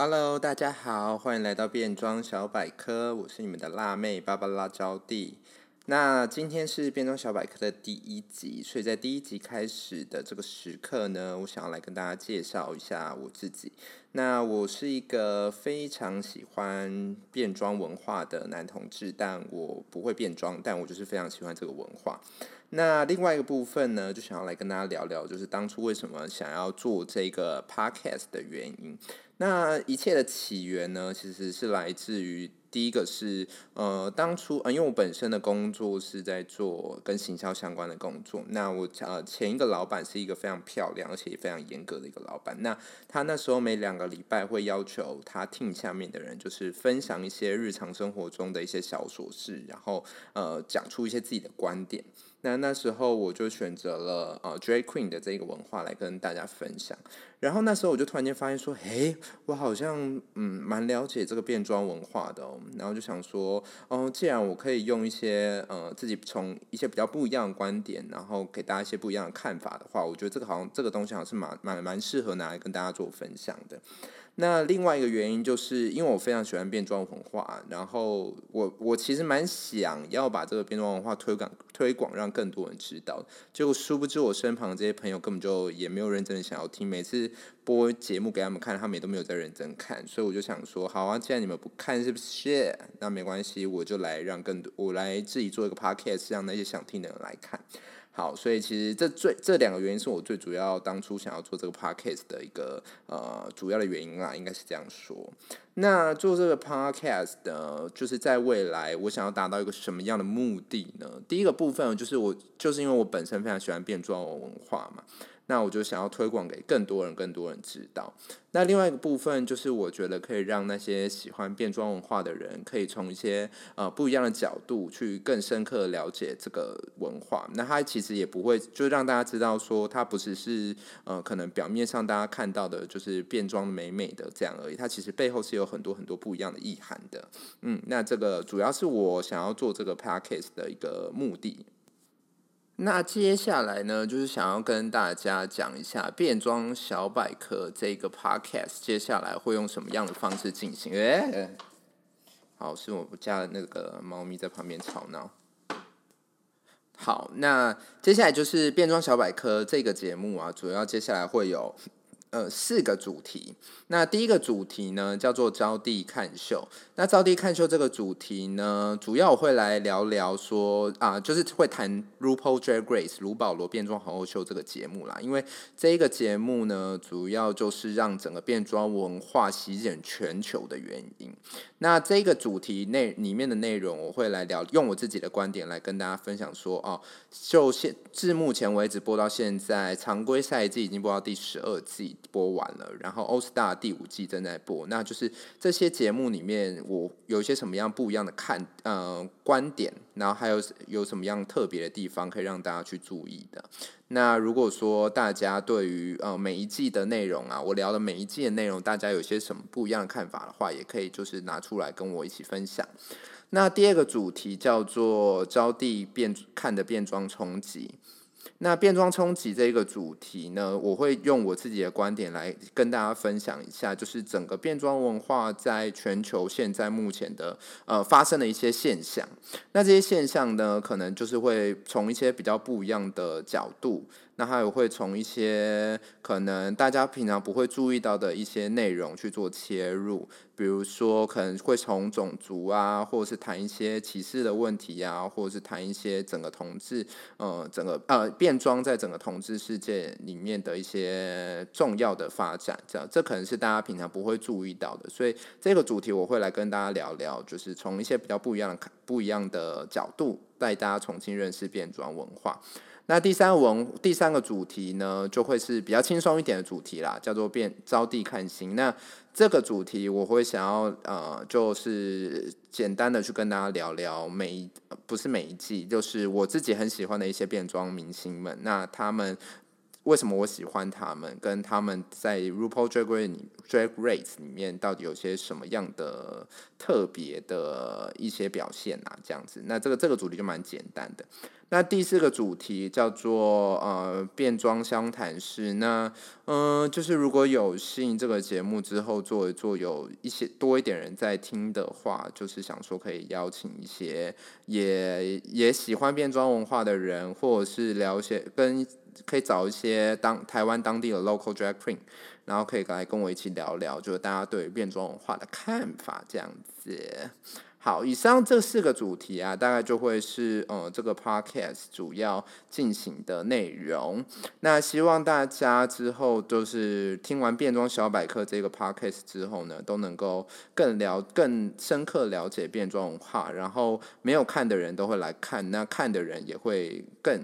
Hello，大家好，欢迎来到变装小百科，我是你们的辣妹芭芭拉招娣。那今天是变装小百科的第一集，所以在第一集开始的这个时刻呢，我想要来跟大家介绍一下我自己。那我是一个非常喜欢变装文化的男同志，但我不会变装，但我就是非常喜欢这个文化。那另外一个部分呢，就想要来跟大家聊聊，就是当初为什么想要做这个 podcast 的原因。那一切的起源呢，其实是来自于第一个是呃，当初呃，因为我本身的工作是在做跟行销相关的工作。那我呃前一个老板是一个非常漂亮而且也非常严格的一个老板。那他那时候每两个礼拜会要求他 team 下面的人，就是分享一些日常生活中的一些小琐事，然后呃讲出一些自己的观点。那那时候我就选择了呃 Drag Queen 的这个文化来跟大家分享。然后那时候我就突然间发现说，诶，我好像嗯蛮了解这个变装文化的哦。然后就想说，哦，既然我可以用一些呃自己从一些比较不一样的观点，然后给大家一些不一样的看法的话，我觉得这个好像这个东西好像是蛮蛮蛮适合拿来跟大家做分享的。那另外一个原因就是因为我非常喜欢变装文化，然后我我其实蛮想要把这个变装文化推广推广，让更多人知道。结果殊不知我身旁这些朋友根本就也没有认真的想要听，每次播节目给他们看，他们也都没有在认真看。所以我就想说，好啊，既然你们不看是不是？那没关系，我就来让更多我来自己做一个 podcast，让那些想听的人来看。好，所以其实这最这两个原因是我最主要当初想要做这个 podcast 的一个呃主要的原因啦，应该是这样说。那做这个 podcast 呢，就是在未来我想要达到一个什么样的目的呢？第一个部分就是我就是因为我本身非常喜欢变装文化嘛。那我就想要推广给更多人，更多人知道。那另外一个部分就是，我觉得可以让那些喜欢变装文化的人，可以从一些呃不一样的角度去更深刻的了解这个文化。那它其实也不会，就让大家知道说，它不只是呃可能表面上大家看到的，就是变装美美的这样而已。它其实背后是有很多很多不一样的意涵的。嗯，那这个主要是我想要做这个 podcast 的一个目的。那接下来呢，就是想要跟大家讲一下变装小百科这个 podcast，接下来会用什么样的方式进行？诶，好，是我家的那个猫咪在旁边吵闹。好，那接下来就是变装小百科这个节目啊，主要接下来会有。呃，四个主题。那第一个主题呢，叫做招娣看秀。那招娣看秀这个主题呢，主要我会来聊聊说啊，就是会谈 RuPaul Drag Race 卢保罗变装皇后秀这个节目啦。因为这一个节目呢，主要就是让整个变装文化席卷全球的原因。那这个主题内里面的内容，我会来聊，用我自己的观点来跟大家分享说哦，就现至目前为止播到现在，常规赛季已经播到第十二季。播完了，然后《All Star》第五季正在播，那就是这些节目里面，我有一些什么样不一样的看呃观点，然后还有有什么样特别的地方可以让大家去注意的。那如果说大家对于呃每一季的内容啊，我聊的每一季的内容，大家有些什么不一样的看法的话，也可以就是拿出来跟我一起分享。那第二个主题叫做招娣变看的变装冲击。那变装冲击这个主题呢，我会用我自己的观点来跟大家分享一下，就是整个变装文化在全球现在目前的呃发生的一些现象。那这些现象呢，可能就是会从一些比较不一样的角度。那还有会从一些可能大家平常不会注意到的一些内容去做切入，比如说可能会从种族啊，或者是谈一些歧视的问题啊，或者是谈一些整个同志，呃，整个呃变变装在整个同志世界里面的一些重要的发展，这样这可能是大家平常不会注意到的，所以这个主题我会来跟大家聊聊，就是从一些比较不一样的不一样的角度带大家重新认识变装文化。那第三个文第三个主题呢，就会是比较轻松一点的主题啦，叫做变招弟看星。那这个主题我会想要呃，就是简单的去跟大家聊聊每一不是每一季，就是我自己很喜欢的一些变装明星们。那他们为什么我喜欢他们？跟他们在 RuPaul Drag Race Drag Race 里面到底有些什么样的特别的一些表现啊？这样子，那这个这个主题就蛮简单的。那第四个主题叫做呃变装相谈室。那嗯、就是如果有幸这个节目之后做一做，有一些多一点人在听的话，就是想说可以邀请一些也也喜欢变装文化的人，或者是聊一些跟可以找一些当台湾当地的 local drag queen，然后可以来跟我一起聊聊，就是大家对变装文化的看法这样子。好，以上这四个主题啊，大概就会是呃这个 podcast 主要进行的内容。那希望大家之后就是听完变装小百科这个 podcast 之后呢，都能够更了更深刻了解变装文化，然后没有看的人都会来看，那看的人也会更。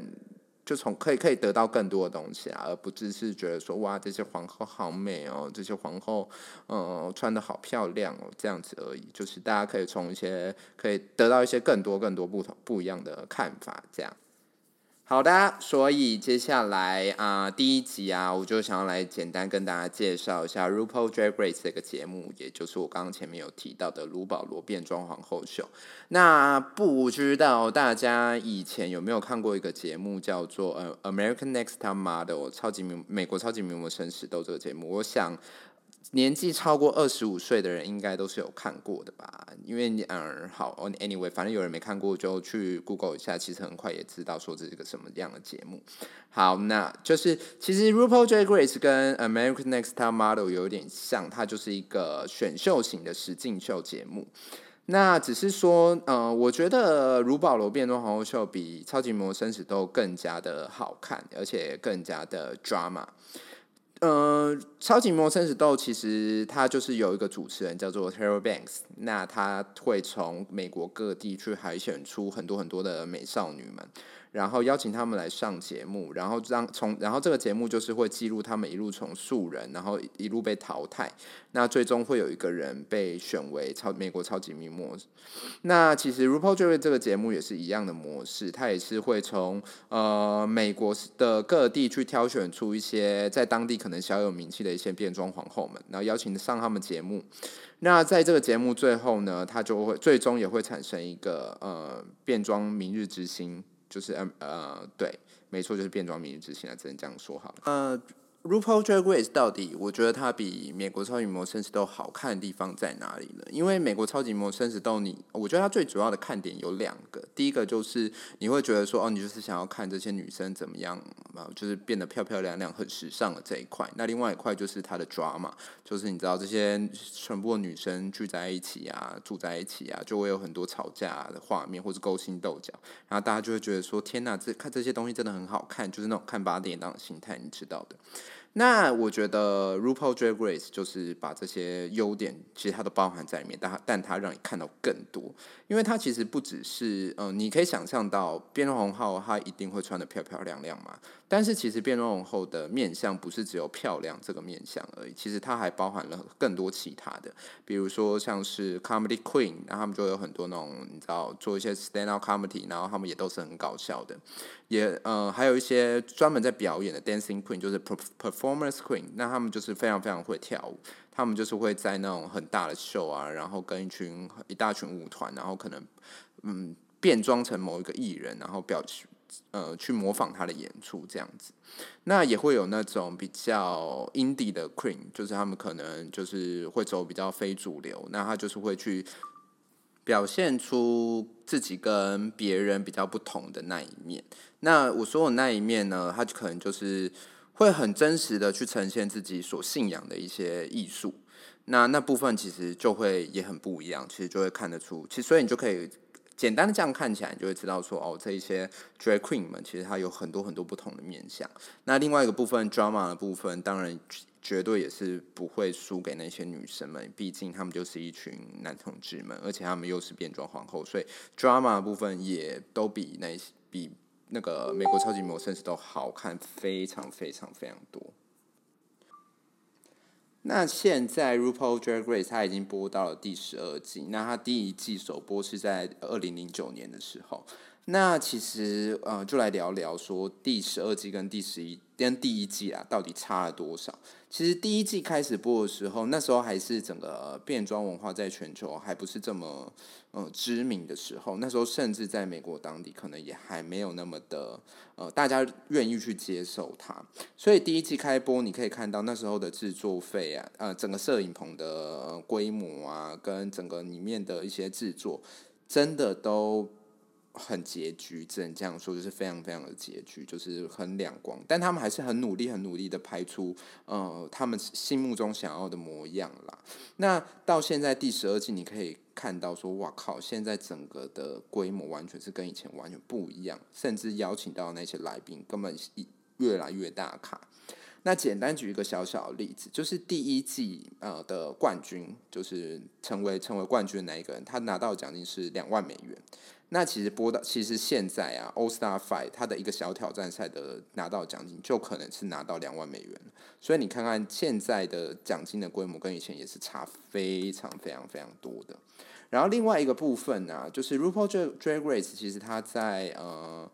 就从可以可以得到更多的东西啊，而不只是觉得说哇，这些皇后好美哦，这些皇后嗯、穿的好漂亮哦，这样子而已。就是大家可以从一些可以得到一些更多更多不同不一样的看法，这样。好的，所以接下来啊、第一集啊，我就想要来简单跟大家介绍一下《RuPaul Drag Race》这个节目，也就是我刚刚前面有提到的卢保罗变装皇后秀。那不知道大家以前有没有看过一个节目，叫做《呃 American Next Top Model》超级名美国超级名模生死斗这个节目，我想。年纪超过二十五岁的人应该都是有看过的吧？因为嗯，好，anyway，反正有人没看过就去 Google 一下，其实很快也知道说这是个什么样的节目。好，那就是其实 RuPaul Drag Race 跟 American Next Top Model 有点像，它就是一个选秀型的实境秀节目。那只是说，呃，我觉得如保罗变装皇后秀比超级名模生死斗更加的好看，而且更加的 drama。呃，超级名模生死斗其实它就是有一个主持人叫做 Terry Banks，那他会从美国各地去海选出很多很多的美少女们。然后邀请他们来上节目，然后让从然后这个节目就是会记录他们一路从素人，然后一路被淘汰，那最终会有一个人被选为超美国超级名模。那其实 RuPaul Drag Race 这个节目也是一样的模式，它也是会从呃美国的各地去挑选出一些在当地可能小有名气的一些变装皇后们，然后邀请上他们节目。那在这个节目最后呢，它就会最终也会产生一个呃变装明日之星。就是嗯呃，对，没错，就是变装明日之星啊，只能这样说好了。呃。RuPaul Drag Race 到底，我觉得它比美国超级名模生死斗好看的地方在哪里呢？因为美国超级名模生死斗，你我觉得它最主要的看点有两个。第一个就是你会觉得说，哦，你就是想要看这些女生怎么样啊，就是变得漂漂亮亮、很时尚的这一块。那另外一块就是他的 drama，就是你知道这些全部的女生聚在一起啊，住在一起啊，就会有很多吵架的画面，或是勾心斗角，然后大家就会觉得说，天哪，这看这些东西真的很好看，就是那种看八点档的心态，你知道的。那我觉得 RuPaul Drag Race 就是把这些优点，其实它都包含在里面，但它但它让你看到更多，因为它其实不只是，嗯、你可以想象到变装皇后她一定会穿得漂漂亮亮嘛。但是其实变装皇后的面相不是只有漂亮这个面相而已，其实它还包含了更多其他的，比如说像是 Comedy Queen，然后他们就有很多那种你知道做一些 Stand Up Comedy，然后他们也都是很搞笑的，也呃还有一些专门在表演的 Dancing Queen，就是 per-perf. Performance Queen，那他们就是非常非常会跳舞，他们就是会在那种很大的秀啊，然后跟一群一大群舞团，然后可能嗯变装成某一个艺人，然后表情。呃，去模仿他的演出这样子，那也会有那种比较 indie 的 queen，就是他们可能就是会走比较非主流，那他就是会去表现出自己跟别人比较不同的那一面。那我说的那一面呢，他就可能就是会很真实的去呈现自己所信仰的一些艺术。那那部分其实就会也很不一样，其实就会看得出，其实所以你就可以。简单的这样看起来，你就会知道说，哦，这一些 drag queen 们其实它有很多很多不同的面向。那另外一个部分 drama 的部分，当然绝对也是不会输给那些女生们，毕竟他们就是一群男同志们，而且他们又是变装皇后，所以 drama 的部分也都比那些比那个美国超级名模生死斗好看非常非常非常多。那现在 RuPaul Drag Race 它已经播到了第十二季，那它第一季首播是在二零零九年的时候。那其实呃，就来聊聊说第十二季跟第十一跟第一季啊，到底差了多少？其实第一季开始播的时候，那时候还是整个变装文化在全球还不是这么呃知名的时候，那时候甚至在美国当地可能也还没有那么的呃大家愿意去接受它。所以第一季开播，你可以看到那时候的制作费啊，呃，整个摄影棚的规模啊，跟整个里面的一些制作，真的都。很拮据，只能这样说，就是非常非常的拮据，就是很两光。但他们还是很努力、很努力的拍出，呃，他们心目中想要的模样啦。那到现在第十二季，你可以看到说，哇靠，现在整个的规模完全是跟以前完全不一样，甚至邀请到那些来宾根本越来越大咖。那简单举一个小小的例子，就是第一季呃的冠军，就是成为成为冠军的那一个人，他拿到奖金是两万美元。那其实播到，其实现在啊，All Star Five 他的一个小挑战赛的拿到奖金就可能是拿到两万美元，所以你看看现在的奖金的规模跟以前也是差非常非常非常多的。然后另外一个部分呢、就是 RuPaul Drag Race，其实他在呃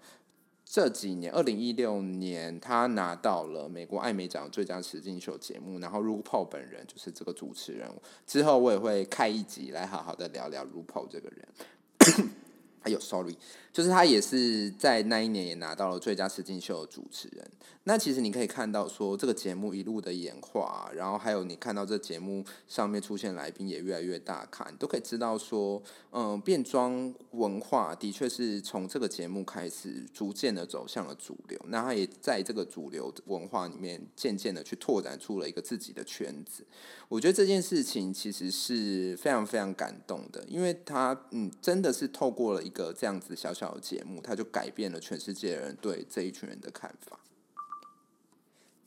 这几年，二零一六年他拿到了美国艾美奖最佳实境秀节目，然后 RuPaul 本人就是这个主持人，之后我也会开一集来好好的聊聊 RuPaul 这个人。还有，sorry，就是他也是在那一年也拿到了最佳实境秀的主持人。那其实你可以看到说，这个节目一路的演化，然后还有你看到这节目上面出现来宾也越来越大咖，你都可以知道说，嗯，变装文化的确是从这个节目开始逐渐的走向了主流。那他也在这个主流文化里面渐渐的去拓展出了一个自己的圈子。我觉得这件事情其实是非常非常感动的，因为他嗯真的是透过了一个这样子小小的节目，他就改变了全世界人对这一群人的看法。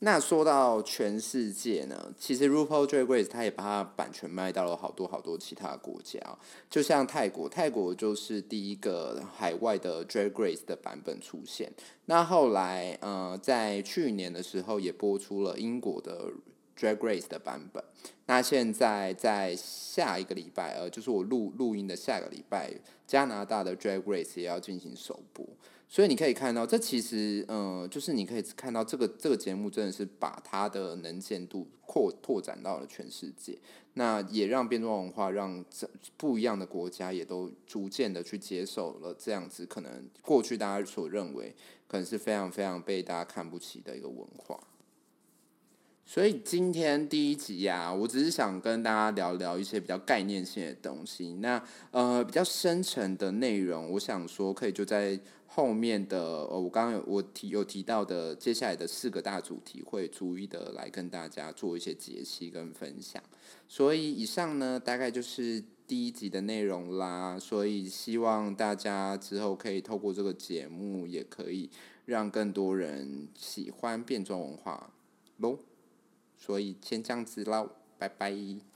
那说到全世界呢，其实 RuPaul Drag Race 他也把它版权卖到了好多好多其他国家，就像泰国，泰国就是第一个海外的 Drag Race 的版本出现。那后来，呃，在去年的时候也播出了英国的 Drag Race 的版本。那现在在下一个礼拜，呃，就是我录录音的下个礼拜，加拿大的 Drag Race 也要进行首播。所以你可以看到，这其实，嗯，就是你可以看到这个这个节目真的是把它的能见度扩拓展到了全世界，那也让变装文化让这不一样的国家也都逐渐的去接受了这样子，可能过去大家所认为可能是非常非常被大家看不起的一个文化。所以今天第一集呀、我只是想跟大家聊聊一些比较概念性的东西。那呃，比较深层的内容，我想说可以就在后面的呃，我刚刚有我提有提到的接下来的四个大主题，会逐一的来跟大家做一些解析跟分享。所以以上呢，大概就是第一集的内容啦。所以希望大家之后可以透过这个节目，也可以让更多人喜欢变装文化喽。所以先这样子喽，拜拜。